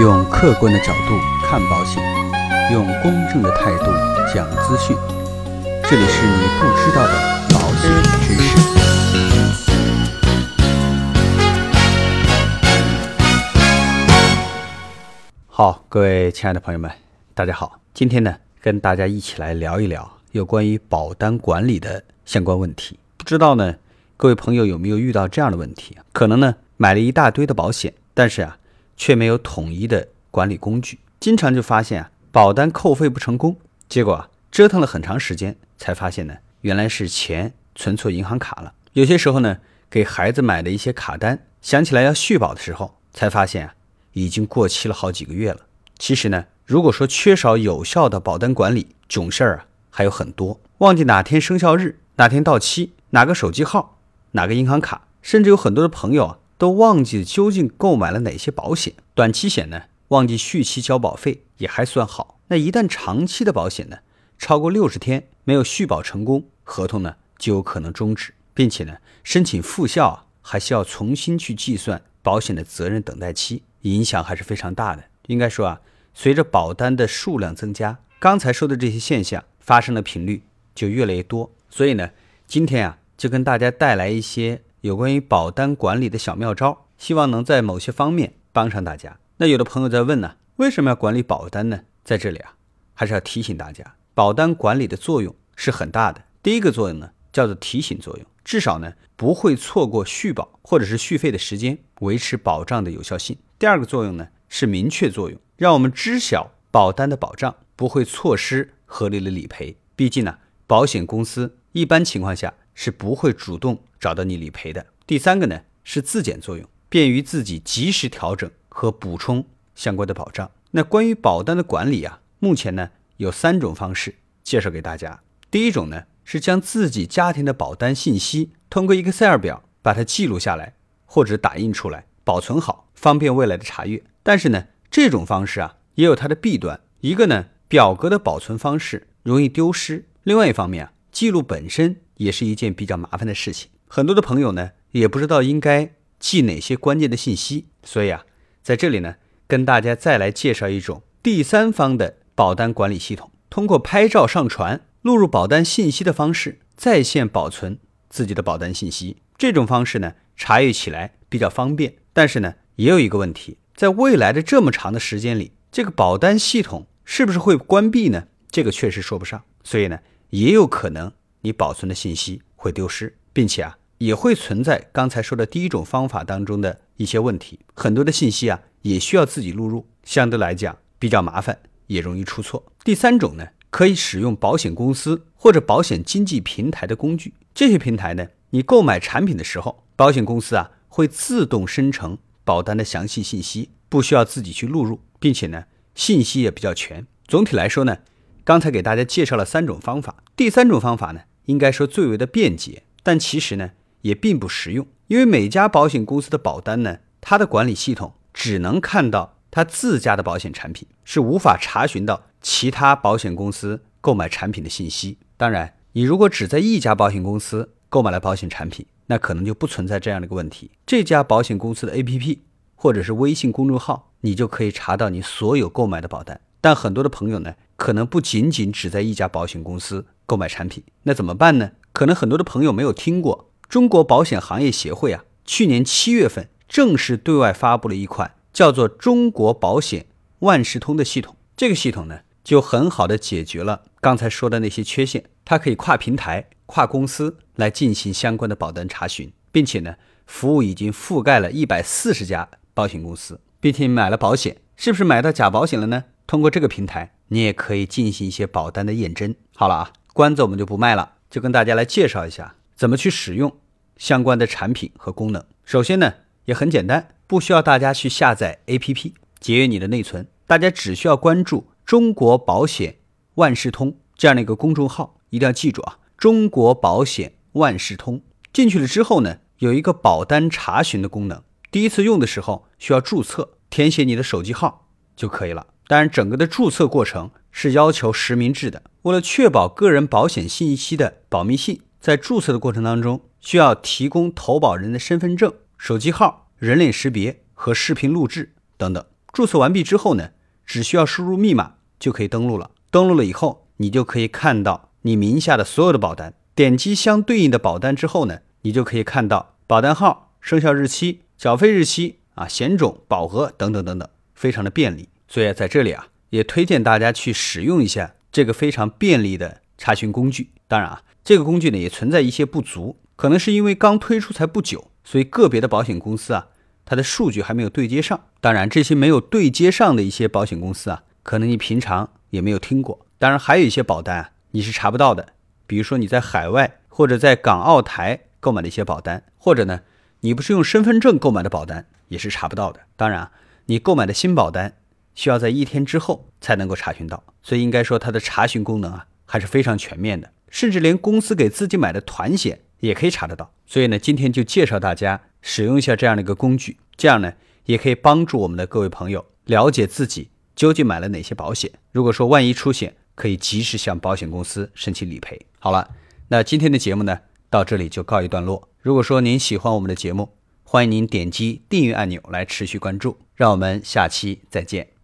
用客观的角度看保险，用公正的态度讲资讯。这里是你不知道的保险知识。好，各位亲爱的朋友们，大家好。今天呢，跟大家一起来聊一聊有关于保单管理的相关问题。不知道呢，各位朋友有没有遇到这样的问题？可能呢，买了一大堆的保险，但是啊，却没有统一的管理工具，经常就发现啊，保单扣费不成功，结果啊，折腾了很长时间，才发现呢，原来是钱存错银行卡了。有些时候呢，给孩子买的一些卡单，想起来要续保的时候，才发现啊，已经过期了好几个月了。其实呢，如果说缺少有效的保单管理，囧事儿啊还有很多，忘记哪天生效日、哪天到期、哪个手机号、哪个银行卡，甚至有很多的朋友啊都忘记究竟购买了哪些保险。短期险呢，忘记续期交保费也还算好，那一旦长期的保险呢，超过六十天没有续保成功，合同呢就有可能终止，并且呢申请复效啊还需要重新去计算保险的责任等待期，影响还是非常大的。应该说啊。随着保单的数量增加，刚才说的这些现象发生的频率就越来越多。所以呢，今天啊，就跟大家带来一些有关于保单管理的小妙招，希望能在某些方面帮上大家。那有的朋友在问呢，为什么要管理保单呢？在这里啊，还是要提醒大家，保单管理的作用是很大的。第一个作用呢，叫做提醒作用，至少呢不会错过续保或者是续费的时间，维持保障的有效性。第二个作用呢，是明确作用。让我们知晓保单的保障，不会错失合理的理赔。毕竟呢，保险公司一般情况下是不会主动找到你理赔的。第三个呢是自检作用，便于自己及时调整和补充相关的保障。那关于保单的管理啊，目前呢有三种方式介绍给大家。第一种呢是将自己家庭的保单信息通过 Excel 表把它记录下来，或者打印出来保存好，方便未来的查阅。但是呢。这种方式啊，也有它的弊端。一个呢，表格的保存方式容易丢失；另外一方面啊，记录本身也是一件比较麻烦的事情。很多的朋友呢，也不知道应该记哪些关键的信息。所以啊，在这里呢，跟大家再来介绍一种第三方的保单管理系统，通过拍照上传、录入保单信息的方式，在线保存自己的保单信息。这种方式呢，查阅起来比较方便，但是呢，也有一个问题。在未来的这么长的时间里，这个保单系统是不是会关闭呢？这个确实说不上。所以呢，也有可能你保存的信息会丢失，并且啊，也会存在刚才说的第一种方法当中的一些问题。很多的信息啊，也需要自己录入，相对来讲比较麻烦，也容易出错。第三种呢，可以使用保险公司或者保险经纪平台的工具。这些平台呢，你购买产品的时候，保险公司啊会自动生成。保单的详细信息不需要自己去录入，并且呢，信息也比较全。总体来说呢，刚才给大家介绍了三种方法，第三种方法呢，应该说最为的便捷，但其实呢，也并不实用。因为每家保险公司的保单呢，它的管理系统只能看到它自家的保险产品，是无法查询到其他保险公司购买产品的信息。当然，你如果只在一家保险公司购买了保险产品，那可能就不存在这样的一个问题。这家保险公司的 APP 或者是微信公众号，你就可以查到你所有购买的保单。但很多的朋友呢，可能不仅仅只在一家保险公司购买产品，那怎么办呢？可能很多的朋友没有听过中国保险行业协会啊，去年七月份正式对外发布了一款叫做中国保险万事通的系统。这个系统呢，就很好的解决了刚才说的那些缺陷，它可以跨平台。跨公司来进行相关的保单查询，并且呢，服务已经覆盖了一百四十家保险公司。并且买了保险，是不是买到假保险了呢？通过这个平台，你也可以进行一些保单的验证。好了啊，关子我们就不卖了，就跟大家来介绍一下怎么去使用相关的产品和功能。首先呢，也很简单，不需要大家去下载 APP 节约你的内存，大家只需要关注“中国保险万事通”这样的一个公众号，一定要记住啊。中国保险万事通进去了之后呢，有一个保单查询的功能。第一次用的时候需要注册，填写你的手机号就可以了。当然，整个的注册过程是要求实名制的。为了确保个人保险信息的保密性，在注册的过程当中需要提供投保人的身份证、手机号、人脸识别和视频录制等等。注册完毕之后呢，只需要输入密码就可以登录了。登录了以后，你就可以看到你名下的所有的保单。点击相对应的保单之后呢，你就可以看到保单号、生效日期、缴费日期啊、险种、保额等等等等，非常的便利。所以在这里啊，也推荐大家去使用一下这个非常便利的查询工具。当然啊，这个工具呢也存在一些不足，可能是因为刚推出才不久，所以个别的保险公司啊，它的数据还没有对接上。当然，这些没有对接上的一些保险公司啊，可能你平常也没有听过。当然，还有一些保单啊，你是查不到的，比如说你在海外或者在港澳台购买的一些保单，或者呢，你不是用身份证购买的保单，也是查不到的。当然啊，你购买的新保单。需要在一天之后才能够查询到，所以应该说它的查询功能啊还是非常全面的，甚至连公司给自己买的团险也可以查得到。所以呢，今天就介绍大家使用一下这样的一个工具，这样呢也可以帮助我们的各位朋友了解自己究竟买了哪些保险。如果说万一出险，可以及时向保险公司申请理赔。好了，那今天的节目呢到这里就告一段落。如果说您喜欢我们的节目，欢迎您点击订阅按钮来持续关注。让我们下期再见。